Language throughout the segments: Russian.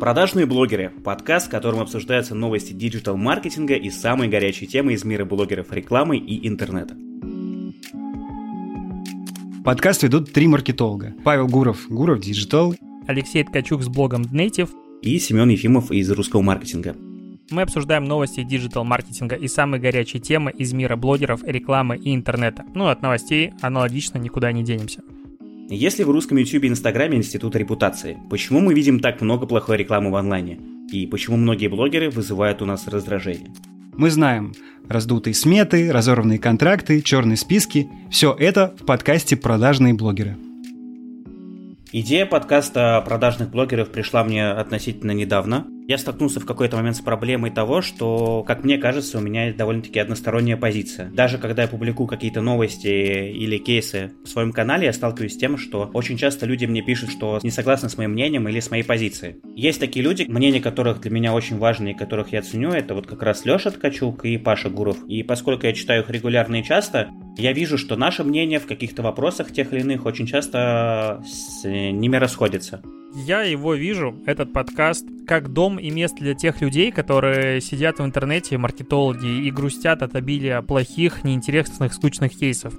Продажные блогеры – подкаст, в котором обсуждаются новости диджитал-маркетинга и самые горячие темы из мира блогеров рекламы и интернета. Подкаст ведут три маркетолога. Павел Гуров, Гуров Digital, Алексей Ткачук с блогом Native и Семен Ефимов из русского маркетинга. Мы обсуждаем новости диджитал-маркетинга и самые горячие темы из мира блогеров, рекламы и интернета. Ну, от новостей аналогично никуда не денемся. Если в русском YouTube и Инстаграме институт репутации, почему мы видим так много плохой рекламы в онлайне? И почему многие блогеры вызывают у нас раздражение? Мы знаем раздутые сметы, разорванные контракты, черные списки. Все это в подкасте «Продажные блогеры». Идея подкаста продажных блогеров пришла мне относительно недавно я столкнулся в какой-то момент с проблемой того, что, как мне кажется, у меня довольно-таки односторонняя позиция. Даже когда я публикую какие-то новости или кейсы в своем канале, я сталкиваюсь с тем, что очень часто люди мне пишут, что не согласны с моим мнением или с моей позицией. Есть такие люди, мнения которых для меня очень важны и которых я ценю, это вот как раз Леша Ткачук и Паша Гуров. И поскольку я читаю их регулярно и часто, я вижу, что наше мнение в каких-то вопросах тех или иных очень часто с ними расходится. Я его вижу, этот подкаст, как дом и место для тех людей, которые сидят в интернете, маркетологи, и грустят от обилия плохих, неинтересных, скучных кейсов.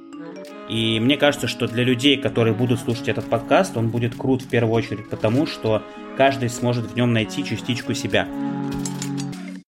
И мне кажется, что для людей, которые будут слушать этот подкаст, он будет крут в первую очередь потому, что каждый сможет в нем найти частичку себя.